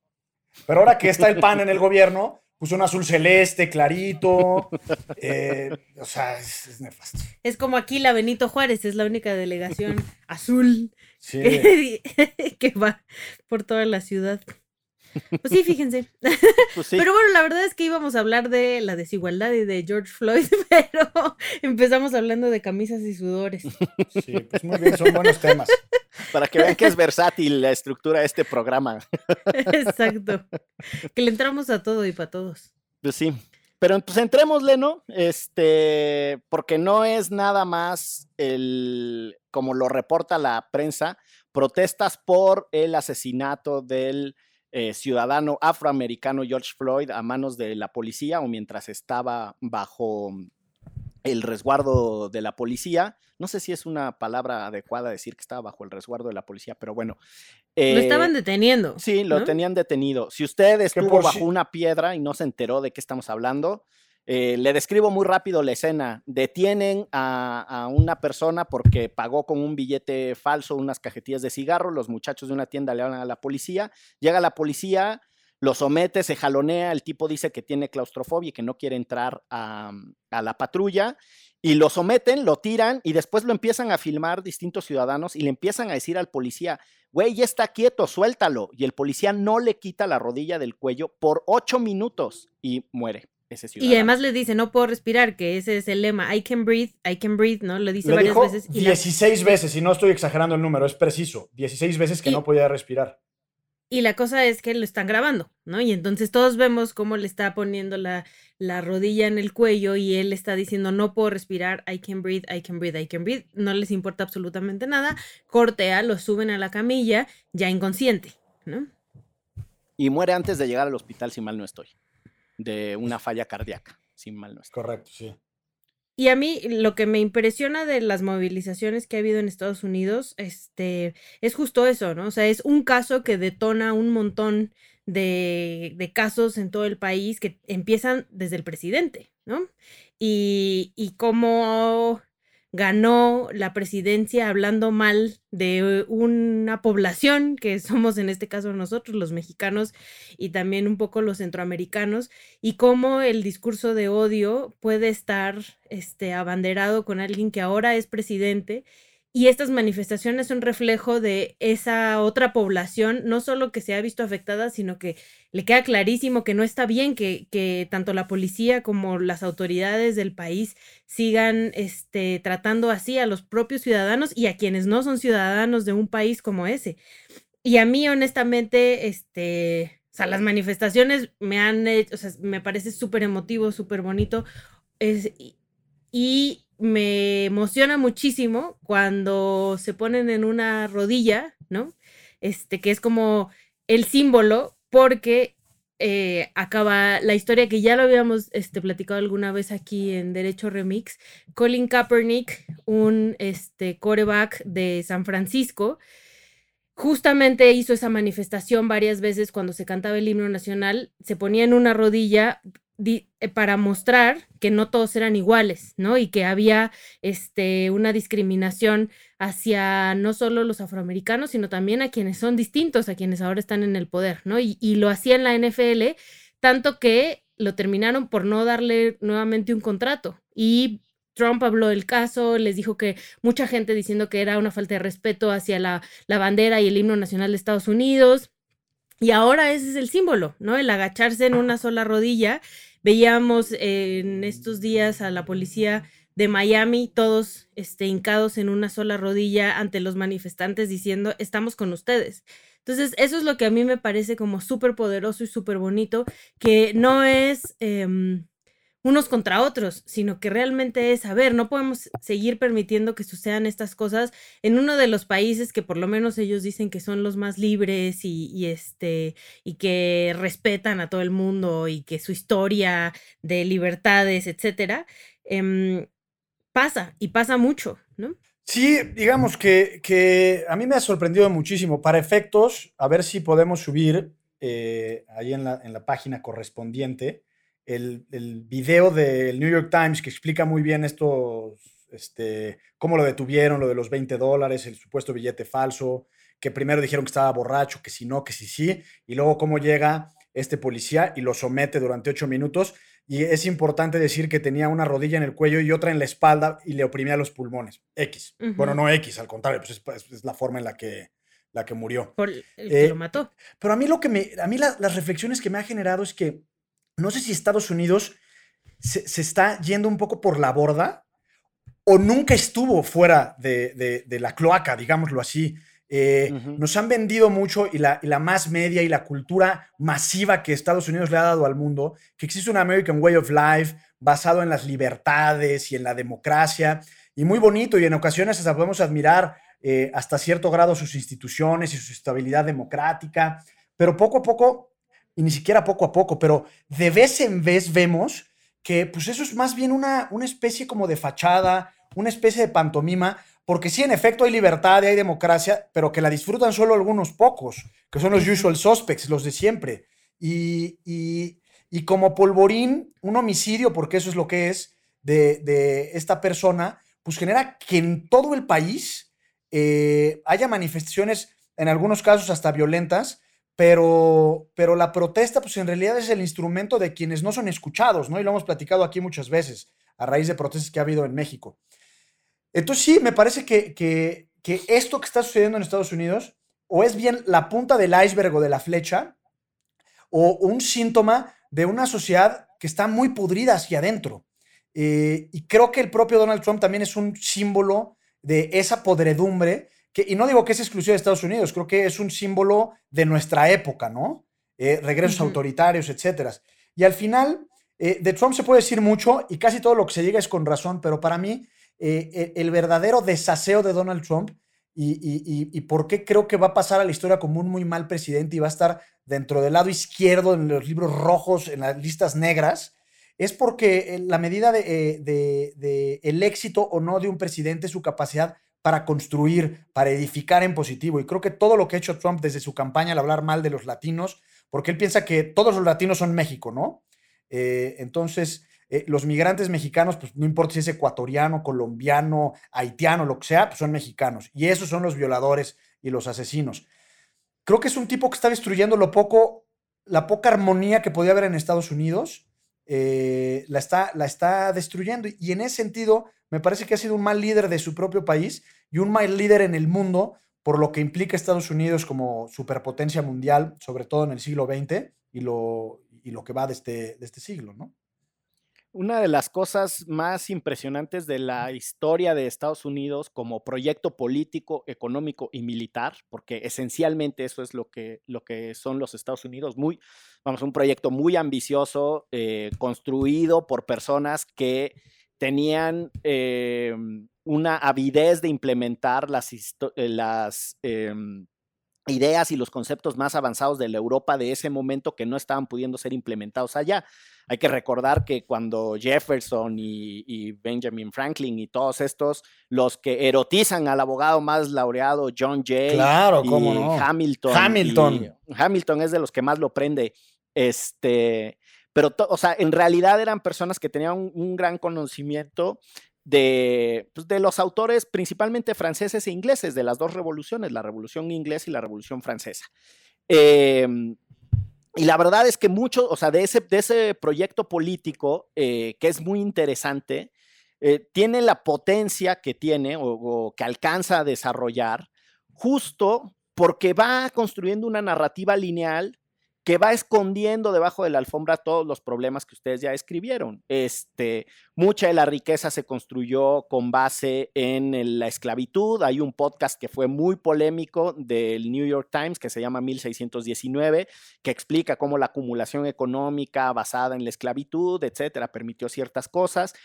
Speaker 2: Pero ahora que está el PAN en el gobierno, puso un azul celeste, clarito. [laughs] eh, o sea, es, es nefasto.
Speaker 3: Es como aquí la Benito Juárez, es la única delegación azul
Speaker 2: Sí.
Speaker 3: que, [laughs] que va por toda la ciudad. Pues sí, fíjense. [laughs]
Speaker 1: Pues sí.
Speaker 3: Pero bueno, la verdad es que íbamos a hablar de la desigualdad y de George Floyd, [laughs] pero empezamos hablando de camisas y sudores.
Speaker 2: Sí, pues muy bien, son buenos temas.
Speaker 1: Para que vean que es versátil la estructura de este programa.
Speaker 3: Exacto. Que le entramos a todo y para todos.
Speaker 1: Pues sí. Pero pues entrémosle, ¿no? Este, porque no es nada más el, como lo reporta la prensa, protestas por el asesinato del eh, ciudadano afroamericano George Floyd a manos de la policía o mientras estaba bajo el resguardo de la policía. No sé si es una palabra adecuada decir que estaba bajo el resguardo de la policía, pero bueno.
Speaker 3: lo
Speaker 1: Eh,
Speaker 3: estaban deteniendo.
Speaker 1: Sí, lo
Speaker 3: ¿no?
Speaker 1: tenían detenido. Si usted estuvo bajo una piedra y no se enteró de qué estamos hablando, eh, le describo muy rápido la escena. Detienen a, una persona porque pagó con un billete falso unas cajetillas de cigarro. Los muchachos de una tienda le hablan a la policía. Llega la policía, lo somete, se jalonea. El tipo dice que tiene claustrofobia y que no quiere entrar a, a la patrulla. Y lo someten, lo tiran y después lo empiezan a filmar distintos ciudadanos y le empiezan a decir al policía, güey, ya está quieto, suéltalo. Y el policía no le quita la rodilla del cuello por ocho minutos y muere ese ciudadano.
Speaker 3: Y además le dice, no puedo respirar, que ese es el lema, I can breathe, I can breathe, ¿no? Lo dice
Speaker 2: Lo
Speaker 3: varias
Speaker 2: dijo
Speaker 3: veces. Y la,
Speaker 2: 16 veces, y no estoy exagerando el número, es preciso. 16 veces que
Speaker 3: Y-
Speaker 2: no podía respirar.
Speaker 3: y la cosa es que lo están grabando, ¿no? Y entonces todos vemos cómo le está poniendo la, la rodilla en el cuello y él está diciendo, no puedo respirar, I can breathe, I can breathe, I can breathe. No les importa absolutamente nada. Cortea, lo suben a la camilla, ya inconsciente, ¿no?
Speaker 1: Y muere antes de llegar al hospital, si mal no estoy, de una falla cardíaca, si mal no estoy.
Speaker 2: Correcto, sí.
Speaker 3: Y a mí lo que me impresiona de las movilizaciones que ha habido en Estados Unidos, este, es justo eso, ¿no? O sea, es un caso que detona un montón de, de casos en todo el país que empiezan desde el presidente, ¿no? Y, y cómo ganó la presidencia hablando mal de una población que somos en este caso nosotros, los mexicanos, y también un poco los centroamericanos, y cómo el discurso de odio puede estar este, abanderado con alguien que ahora es presidente. Y estas manifestaciones son reflejo de esa otra población, no solo que se ha visto afectada, sino que le queda clarísimo que no está bien que, que tanto la policía como las autoridades del país sigan este, tratando así a los propios ciudadanos y a quienes no son ciudadanos de un país como ese. Y a mí, honestamente, este, o sea, las manifestaciones me han hecho, o sea, me parece súper emotivo, súper bonito. Es, y, y me emociona muchísimo cuando se ponen en una rodilla, ¿no? Este, que es como el símbolo, porque eh, acaba la historia que ya lo habíamos este, platicado alguna vez aquí en Derecho Remix. Colin Kaepernick, un este, coreback de San Francisco, justamente hizo esa manifestación varias veces cuando se cantaba el himno nacional, se ponía en una rodilla di- para mostrar que no todos eran iguales, ¿no? Y que había este, una discriminación hacia no solo los afroamericanos, sino también a quienes son distintos, a quienes ahora están en el poder, ¿no? Y, y lo hacía en la NFL, tanto que lo terminaron por no darle nuevamente un contrato. Y Trump habló del caso, les dijo que mucha gente diciendo que era una falta de respeto hacia la, la bandera y el himno nacional de Estados Unidos. Y ahora ese es el símbolo, ¿no? El agacharse en una sola rodilla. Veíamos en estos días a la policía de Miami, todos este, hincados en una sola rodilla ante los manifestantes diciendo, estamos con ustedes. Entonces, eso es lo que a mí me parece como súper poderoso y súper bonito, que no es em, unos contra otros, sino que realmente es, a ver, no podemos seguir permitiendo que sucedan estas cosas en uno de los países que por lo menos ellos dicen que son los más libres y, este y que respetan a todo el mundo y que su historia de libertades, etcétera, em, pasa y pasa mucho, ¿no?
Speaker 2: Sí, digamos que, que a mí me ha sorprendido muchísimo. Para efectos, a ver si podemos subir eh, ahí en la, en la página correspondiente el, el video del New York Times que explica muy bien estos, este, cómo lo detuvieron, lo de los 20 dólares, el supuesto billete falso, que primero dijeron que estaba borracho, que si no, que si sí, y luego cómo llega este policía y lo somete durante ocho minutos. Y es importante decir que tenía una rodilla en el cuello y otra en la espalda y le oprimía los pulmones. X. Bueno, no X, al contrario, pues es, es- es la forma en la que la que murió.
Speaker 3: Por el que
Speaker 2: Eh,
Speaker 3: lo mató.
Speaker 2: Pero a mí lo que me, a mí la- las reflexiones que me ha generado es que no sé si Estados Unidos se, se está yendo un poco por la borda o nunca estuvo fuera de, de- de la cloaca, digámoslo así. Eh. Nos han vendido mucho y la, y la más media y la cultura masiva que Estados Unidos le ha dado al mundo, que existe un American Way of Life basado en las libertades y en la democracia, y muy bonito, y en ocasiones hasta podemos admirar eh, hasta cierto grado sus instituciones y su estabilidad democrática, pero poco a poco, y ni siquiera poco a poco, pero de vez en vez vemos que pues eso es más bien una, una especie como de fachada, una especie de pantomima, porque sí, en efecto hay libertad y hay democracia, pero que la disfrutan solo algunos pocos, que son los usual suspects, los de siempre. Y, y- y como polvorín, un homicidio, porque eso es lo que es, de, de esta persona, pues genera que en todo el país eh, haya manifestaciones, en algunos casos hasta violentas, pero, pero la protesta, pues en realidad es el instrumento de quienes no son escuchados, ¿no? Y lo hemos platicado aquí muchas veces, a raíz de protestas que ha habido en México. Entonces sí, me parece que, que, esto que está sucediendo en Estados Unidos, o es bien la punta del iceberg o de la flecha, o un síntoma de una sociedad que está muy pudrida hacia adentro. Eh, y creo que el propio Donald Trump también es un símbolo de esa podredumbre, que, y no digo que es exclusivo de Estados Unidos, creo que es un símbolo de nuestra época, ¿no? Eh, regresos autoritarios, etcétera. Y al final, eh, de Trump se puede decir mucho y casi todo lo que se diga es con razón, pero para mí, eh, el, verdadero desaseo de Donald Trump y, y- y- por qué creo que va a pasar a la historia como un muy mal presidente y va a estar dentro del lado izquierdo en los libros rojos, en las listas negras, es porque la medida de, de- de el éxito o no de un presidente es su capacidad para construir, para edificar en positivo. Y creo que todo lo que ha hecho Trump desde su campaña al hablar mal de los latinos, porque él piensa que todos los latinos son México, ¿no? Eh, entonces, eh, los migrantes mexicanos, pues no importa si es ecuatoriano, colombiano, haitiano, lo que sea, pues son mexicanos. Y esos son los violadores y los asesinos. Creo que es un tipo que está destruyendo lo poco, la poca armonía que podía haber en Estados Unidos, eh, la, está, la está destruyendo. Y en ese sentido, me parece que ha sido un mal líder de su propio país y un mal líder en el mundo, por lo que implica Estados Unidos como superpotencia mundial, sobre todo en el siglo XX y lo, y lo que va de este, de este siglo, ¿no?
Speaker 1: Una de las cosas más impresionantes de la historia de Estados Unidos como proyecto político, económico y militar, porque esencialmente eso es lo que, lo que son los Estados Unidos, muy, vamos, un proyecto muy ambicioso, eh, construido por personas que tenían eh, una avidez de implementar las, eh, em, ideas y los conceptos más avanzados de la Europa de ese momento que no estaban pudiendo ser implementados allá. Hay que recordar que cuando Jefferson y, y Benjamin Franklin y todos estos, los que erotizan al abogado más laureado, John Jay
Speaker 2: Claro,
Speaker 1: y
Speaker 2: cómo no.
Speaker 1: Hamilton.
Speaker 2: Hamilton.
Speaker 1: y Hamilton es de los que más lo prende. Este, pero, o sea, en realidad eran personas que tenían un, un gran conocimiento de, pues, de los autores principalmente franceses e ingleses de las dos revoluciones, la revolución inglesa y la revolución francesa. Em, y la verdad es que mucho, o sea, de ese, de ese proyecto político, eh, que es muy interesante, eh, tiene la potencia que tiene o que alcanza a desarrollar justo porque va construyendo una narrativa lineal que va escondiendo debajo de la alfombra todos los problemas que ustedes ya escribieron. Este, mucha de la riqueza se construyó con base en la esclavitud. Hay un podcast que fue muy polémico del New York Times que se llama 1619, que explica cómo la acumulación económica basada en la esclavitud, etcétera, permitió ciertas cosas.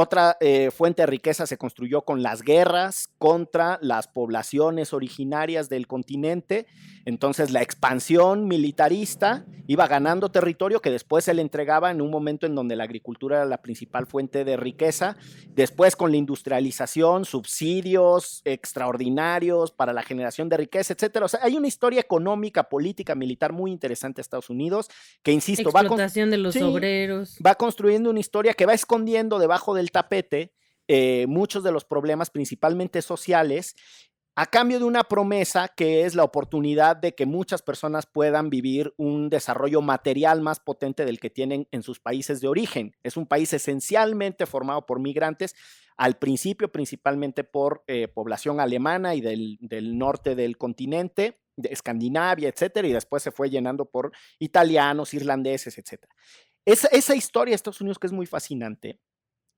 Speaker 1: Otra eh, fuente de riqueza se construyó con las guerras contra las poblaciones originarias del continente. Entonces la expansión militarista iba ganando territorio que después se le entregaba en un momento en donde la agricultura era la principal fuente de riqueza. Después con la industrialización, subsidios extraordinarios para la generación de riqueza, etcétera. O sea, hay una historia económica, política, militar muy interesante de Estados Unidos que, insisto, va con
Speaker 3: de los
Speaker 1: Sí.
Speaker 3: obreros.
Speaker 1: va construyendo una historia que va escondiendo debajo del tapete eh, muchos de los problemas, principalmente sociales, a cambio de una promesa que es la oportunidad de que muchas personas puedan vivir un desarrollo material más potente del que tienen en sus países de origen. Es un país esencialmente formado por migrantes, al principio principalmente por eh, población alemana y del, norte del continente, de Escandinavia, etcétera, y después se fue llenando por italianos, irlandeses, etcétera. Esa, esa historia de Estados Unidos que es muy fascinante,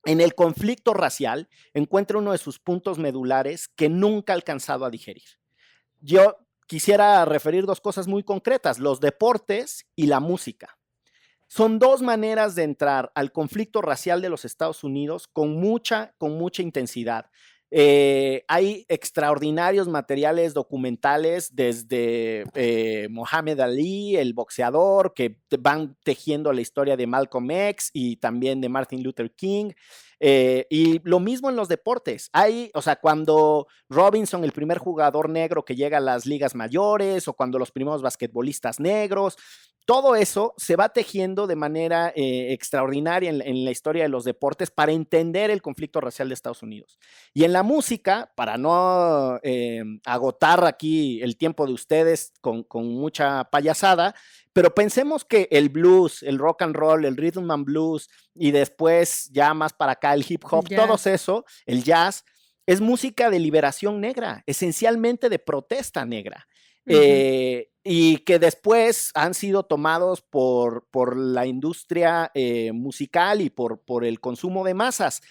Speaker 1: en el conflicto racial encuentra uno de sus puntos medulares que nunca ha alcanzado a digerir. Yo quisiera referir dos cosas muy concretas, los deportes y la música. Son dos maneras de entrar al conflicto racial de los Estados Unidos con mucha, con mucha intensidad. Eh, hay extraordinarios materiales documentales desde eh, Mohamed Ali, el boxeador, que van tejiendo la historia de Malcolm X y también de Martin Luther King. Eh, y lo mismo en los deportes. Hay, o sea, cuando Robinson, el primer jugador negro que llega a las ligas mayores, o cuando los primeros basquetbolistas negros, todo eso se va tejiendo de manera eh, extraordinaria en, la historia de los deportes para entender el conflicto racial de Estados Unidos. Y en la música, para no eh, agotar aquí el tiempo de ustedes con, con mucha payasada, pero pensemos que el blues, el rock and roll, el rhythm and blues y después ya más para acá el hip hop, todo eso, el jazz, es música de liberación negra, esencialmente de protesta negra. Eh, y que después han sido tomados por, por la industria eh, musical y por, por el consumo de masas.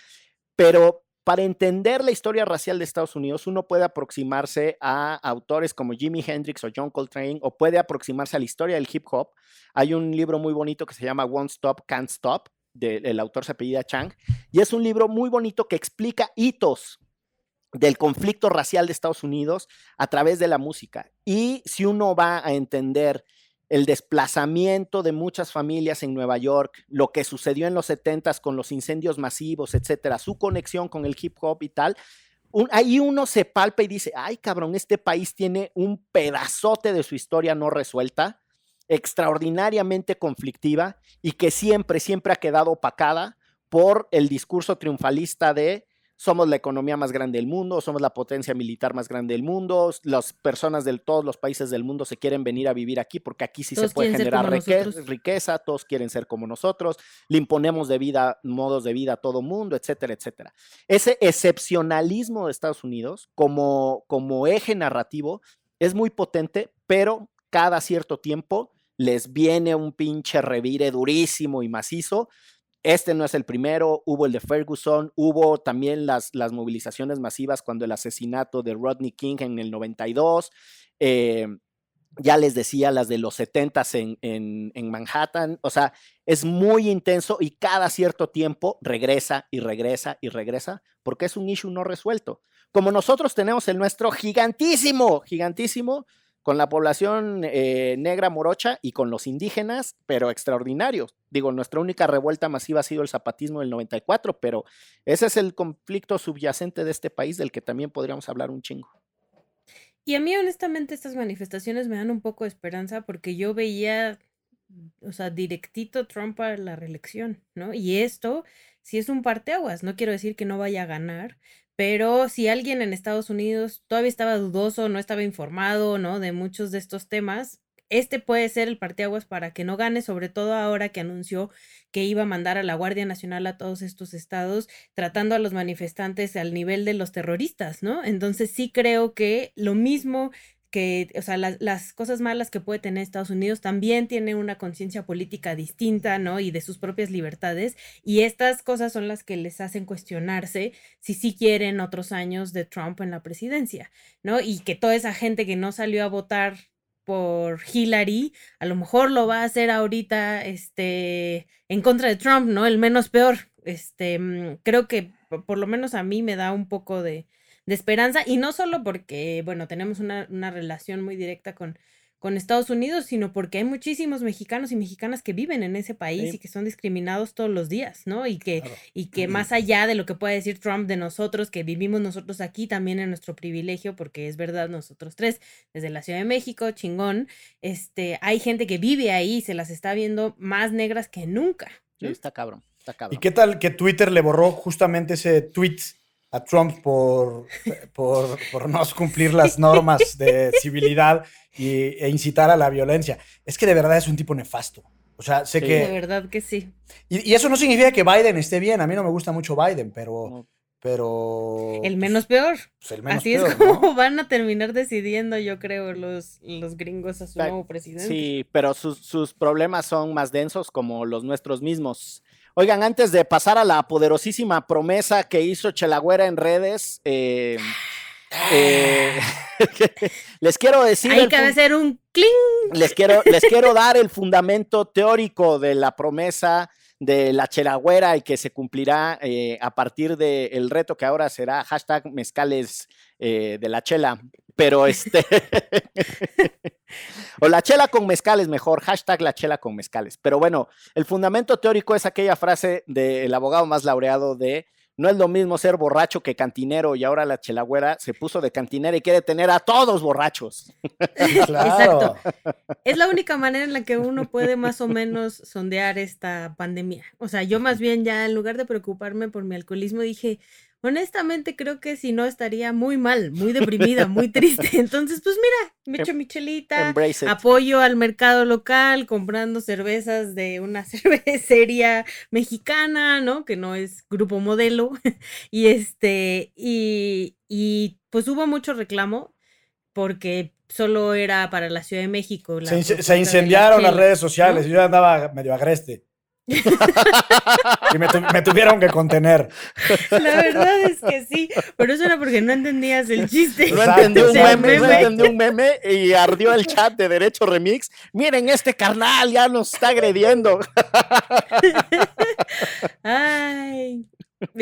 Speaker 1: Pero para entender la historia racial de Estados Unidos, uno puede aproximarse a autores como Jimi Hendrix o John Coltrane, o puede aproximarse a la historia del hip hop. Hay un libro muy bonito que se llama One Stop, Can't Stop, del autor se apellida Chang, y es un libro muy bonito que explica hitos del conflicto racial de Estados Unidos a través de la música. Y si uno va a entender el desplazamiento de muchas familias en Nueva York, lo que sucedió en los 70 con los incendios masivos, etcétera, su conexión con el hip hop y tal, ahí uno se palpa y dice, ay cabrón, este país tiene un pedazote de su historia no resuelta, extraordinariamente conflictiva y que siempre, siempre ha quedado opacada por el discurso triunfalista de somos la economía más grande del mundo, somos la potencia militar más grande del mundo, las personas de todos los países del mundo se quieren venir a vivir aquí porque aquí sí se puede generar riqueza, todos quieren ser como nosotros, le imponemos de vida, modos de vida a todo mundo, etcétera, etcétera. Ese excepcionalismo de Estados Unidos como, como eje narrativo es muy potente, pero cada cierto tiempo les viene un pinche revire durísimo y macizo este no es el primero, hubo el de Ferguson, hubo también las, las movilizaciones masivas cuando el asesinato de Rodney King en el 92. Eh, ya les decía las de los 70 en, en, en, Manhattan, o sea, es muy intenso y cada cierto tiempo regresa y regresa y regresa porque es un issue no resuelto. Como nosotros tenemos el nuestro gigantísimo, gigantísimo, con la población eh, negra morocha y con los indígenas, pero extraordinarios. Digo, nuestra única revuelta masiva ha sido el zapatismo del 94, pero ese es el conflicto subyacente de este país del que también podríamos hablar un chingo.
Speaker 3: Y a mí honestamente estas manifestaciones me dan un poco de esperanza porque yo veía, o sea, directito Trump a la reelección, ¿no? Y esto si es un parteaguas, no quiero decir que no vaya a ganar, pero si alguien en Estados Unidos todavía estaba dudoso, no estaba informado, ¿no? De muchos de estos temas, este puede ser el parteaguas para que no gane, sobre todo ahora que anunció que iba a mandar a la Guardia Nacional a todos estos estados, tratando a los manifestantes al nivel de los terroristas, ¿no? Entonces sí creo que lo mismo que, o sea, las, cosas malas que puede tener Estados Unidos también tiene una conciencia política distinta, ¿no? Y de sus propias libertades. Y estas cosas son las que les hacen cuestionarse si sí quieren otros años de Trump en la presidencia, ¿no? Y que toda esa gente que no salió a votar por Hillary, a lo mejor lo va a hacer ahorita, este, en contra de Trump, ¿no? El menos peor. Este, mm, creo que por lo menos a mí me da un poco de, de esperanza y no solo porque, bueno, tenemos una, relación muy directa con, con Estados Unidos, sino porque hay muchísimos mexicanos y mexicanas que viven en ese país y que son discriminados todos los días, ¿no? Y que, y que más allá de lo que puede decir Trump de nosotros, que vivimos nosotros aquí también en nuestro privilegio, porque es verdad, nosotros tres, desde la Ciudad de México, chingón, este, hay gente que vive ahí y se las está viendo más negras que nunca.
Speaker 1: Sí, está cabrón, está cabrón.
Speaker 2: ¿Y qué tal que Twitter le borró justamente ese tweet a Trump por, por, por, no cumplir las normas de civilidad y, e incitar a la violencia. Es que de verdad es un tipo nefasto. O sea, sé que...
Speaker 3: De verdad que sí.
Speaker 2: Y, y, eso no significa que Biden esté bien. A mí no me gusta mucho Biden, pero, pero...
Speaker 3: El menos peor.
Speaker 2: pues, el menos
Speaker 3: Así
Speaker 2: peor,
Speaker 3: es como
Speaker 2: ¿no?
Speaker 3: van a terminar decidiendo, yo creo, los, los gringos a su nuevo presidente.
Speaker 1: Sí, pero sus, sus problemas son más densos como los nuestros mismos. Oigan, antes de pasar a la poderosísima promesa que hizo Chelagüera en redes, eh, [sighs] eh, [laughs] les quiero decir...
Speaker 3: Cabe
Speaker 1: fun-
Speaker 3: hacer un cling.
Speaker 1: les quiero, les quiero dar el fundamento teórico de la promesa de la Chelagüera y que se cumplirá eh, a partir del reto que ahora será hashtag mezcales de la chela. Pero [laughs] este. [laughs] o la chela con mezcales, mejor. Hashtag la chela con mezcales. Pero bueno, el fundamento teórico es aquella frase del abogado más laureado de. No es lo mismo ser borracho que cantinero y ahora la chelagüera se puso de cantinera y quiere tener a todos borrachos. [laughs]
Speaker 2: Claro.
Speaker 3: Es la única manera en la que uno puede más o menos sondear esta pandemia. O sea, yo más bien ya en lugar de preocuparme por mi alcoholismo dije, honestamente creo que si no estaría muy mal, muy deprimida, muy [laughs] triste. Entonces, pues mira, me echo mi chelita,
Speaker 1: Embrace it.
Speaker 3: apoyo al mercado local comprando cervezas de una [laughs] cervecería mexicana, ¿no? Que no es grupo modelo. [laughs] y este, y, y pues hubo mucho reclamo porque solo era para la Ciudad de México. la
Speaker 2: Se, se incendiaron las redes sociales.
Speaker 3: ¿no?
Speaker 2: Yo andaba medio agreste. [laughs] y me, tu- me tuvieron que contener.
Speaker 3: La verdad es que sí, pero eso era porque no entendías el chiste.
Speaker 1: No entendí un meme, no entendí un meme y ardió el chat de Derecho Remix. Miren, este carnal ya nos está agrediendo. [laughs]
Speaker 3: Ay.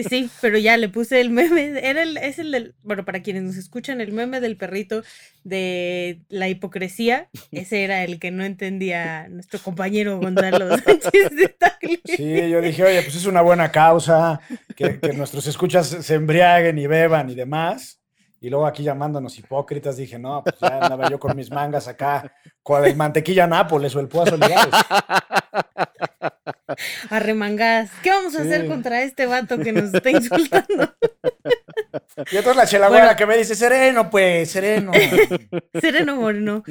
Speaker 3: Sí, pero ya le puse el meme. Era el, es el del, bueno, para quienes nos escuchan, el meme del perrito de la hipocresía. Ese era el que no entendía nuestro compañero Gonzalo [laughs] Sánchez de Tagle.
Speaker 2: Sí, yo dije, oye, pues es una buena causa que, que nuestros escuchas se embriaguen y beban y demás. Y luego aquí llamándonos hipócritas, dije, no, pues ya andaba yo con mis mangas acá, con el mantequilla Nápoles o el Puazo Olivares. [laughs] [laughs]
Speaker 3: Arremangadas. ¿Qué vamos a hacer contra este vato que nos está insultando? [laughs]
Speaker 2: Y entonces la chelagüera
Speaker 3: Bueno.
Speaker 2: que me dice, sereno, pues, sereno. [laughs]
Speaker 3: Sereno Moreno.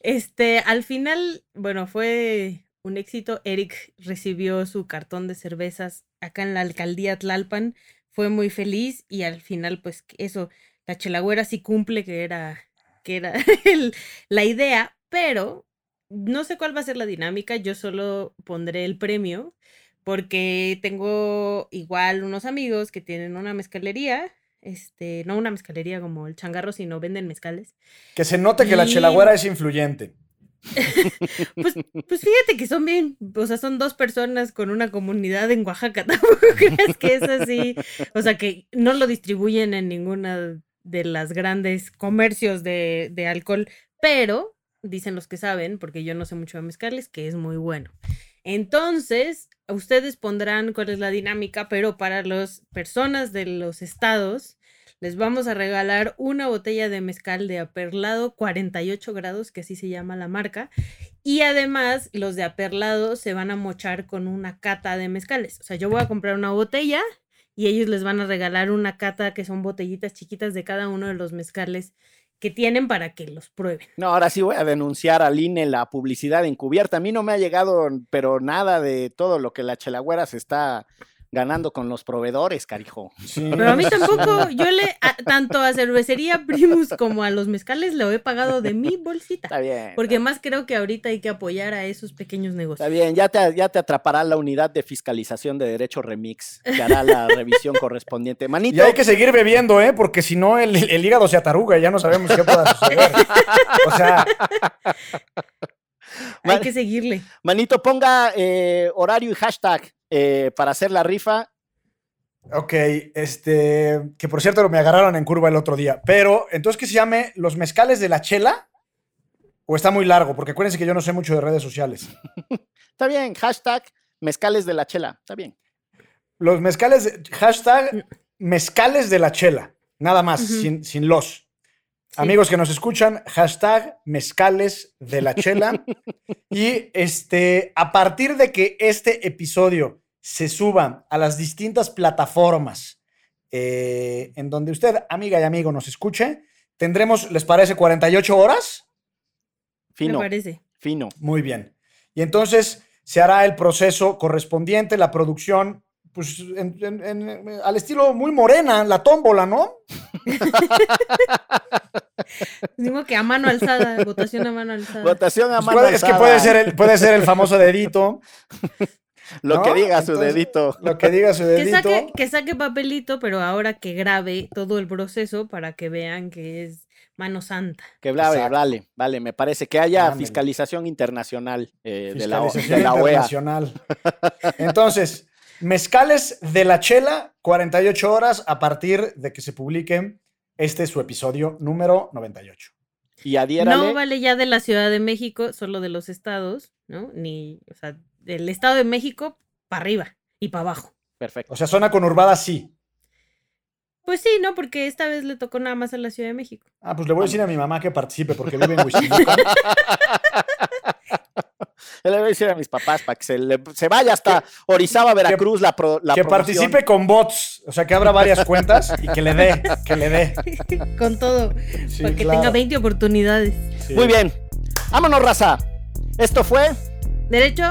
Speaker 3: Este, al final, bueno, fue un éxito. Eric recibió su cartón de cervezas acá en la alcaldía Tlalpan. Fue muy feliz y al final, pues eso, la chelagüera sí cumple, que era, que era el- la idea, pero no sé cuál va a ser la dinámica. Yo solo pondré el premio porque tengo igual unos amigos que tienen una mezcalería. Este, no una mezcalería como el changarro, sino venden mezcales.
Speaker 2: Que se note que la chelagüera es influyente. [laughs]
Speaker 3: Pues, pues fíjate que son bien, o sea, son dos personas con una comunidad en Oaxaca, [laughs] tampoco creas que es así, o sea, que no lo distribuyen en ninguna de las grandes comercios de, de alcohol, pero dicen los que saben, porque yo no sé mucho de mezcales, que es muy bueno. Entonces, ustedes pondrán cuál es la dinámica, pero para las personas de los estados, les vamos a regalar una botella de mezcal de aperlado 48 grados, que así se llama la marca. Y además, los de aperlado se van a mochar con una cata de mezcales. O sea, yo voy a comprar una botella y ellos les van a regalar una cata que son botellitas chiquitas de cada uno de los mezcales que tienen para que los prueben.
Speaker 1: No, ahora sí voy a denunciar al INE la publicidad encubierta. A mí no me ha llegado, pero nada de todo lo que la chelagüera se está ganando con los proveedores, carijo.
Speaker 2: Sí.
Speaker 3: Pero a mí tampoco, yo le, a- tanto a Cervecería Primus como a los mezcales, lo he pagado de mi bolsita.
Speaker 1: Está bien.
Speaker 3: Porque más creo que ahorita hay que apoyar a esos pequeños negocios.
Speaker 1: Está bien, ya te, ya te atrapará la unidad de fiscalización de derecho remix, que hará la [laughs] revisión correspondiente. Manito,
Speaker 2: Y hay que seguir bebiendo, ¿eh? Porque si no, el, el hígado se ataruga y ya no sabemos qué pueda suceder. [laughs] O sea,
Speaker 3: Hay que seguirle.
Speaker 1: manito, ponga eh, horario y hashtag eh, para hacer la rifa.
Speaker 2: ok, este, que por cierto me agarraron en curva el otro día. Pero, entonces, ¿qué se llame? ¿Los mezcales de la chela? ¿O está muy largo? Porque acuérdense que yo no sé mucho de redes sociales. [laughs]
Speaker 1: Está bien, hashtag mezcales de la chela. Está bien.
Speaker 2: Los mezcales, hashtag mezcales de la chela. Nada más, sin, sin los. Amigos que nos escuchan, hashtag mezcales de la chela. [laughs] y este, a partir de que este episodio se suba a las distintas plataformas eh, en donde usted, amiga y amigo, nos escuche, tendremos, ¿les parece 48 horas?
Speaker 1: Fino,
Speaker 3: Me parece.
Speaker 1: fino.
Speaker 2: Muy bien. Y entonces se hará el proceso correspondiente, la producción pues, en- en- en- al estilo muy morena, la tómbola, ¿no? [laughs]
Speaker 3: Digo que a mano alzada, votación a mano alzada.
Speaker 1: Votación a
Speaker 2: Pues
Speaker 1: mano
Speaker 2: puede- es que
Speaker 1: alzada.
Speaker 2: puede ser, el, puede ser el famoso dedito, [laughs]
Speaker 1: Lo
Speaker 2: ¿no?
Speaker 1: que diga su
Speaker 2: Entonces,
Speaker 1: dedito.
Speaker 2: lo que diga su
Speaker 3: que
Speaker 2: dedito.
Speaker 3: saque, que saque papelito, pero ahora que grabe todo el proceso para que vean que es mano santa.
Speaker 1: Que vale, vale, vale. Me parece que haya
Speaker 2: Ándale.
Speaker 1: fiscalización internacional eh, de, la, de la OEA.
Speaker 2: internacional. Entonces, mezcales de la chela, 48 horas a partir de que se publique este su episodio número 98.
Speaker 1: Y adhiérale.
Speaker 3: No vale ya de la Ciudad de México, solo de los estados, ¿no? Ni, o sea, del Estado de México para arriba y para abajo.
Speaker 1: Perfecto.
Speaker 2: O sea, zona conurbada sí.
Speaker 3: Pues sí, ¿no? Porque esta vez le tocó nada más a la Ciudad de México.
Speaker 2: Ah, pues le voy a decir a mi mamá que participe porque vive en Huixquilucan. [laughs]
Speaker 1: Le voy a decir a mis papás para que se, le- se vaya hasta Orizaba, Veracruz, la, pro- la
Speaker 2: que
Speaker 1: promoción.
Speaker 2: participe con bots, o sea, que abra varias cuentas y que le dé, que le dé. [laughs]
Speaker 3: Con todo,
Speaker 2: Sí,
Speaker 3: para que
Speaker 2: claro.
Speaker 3: tenga 20 oportunidades.
Speaker 2: Sí.
Speaker 1: Muy bien. Vámonos, raza. Esto fue
Speaker 3: Derecho,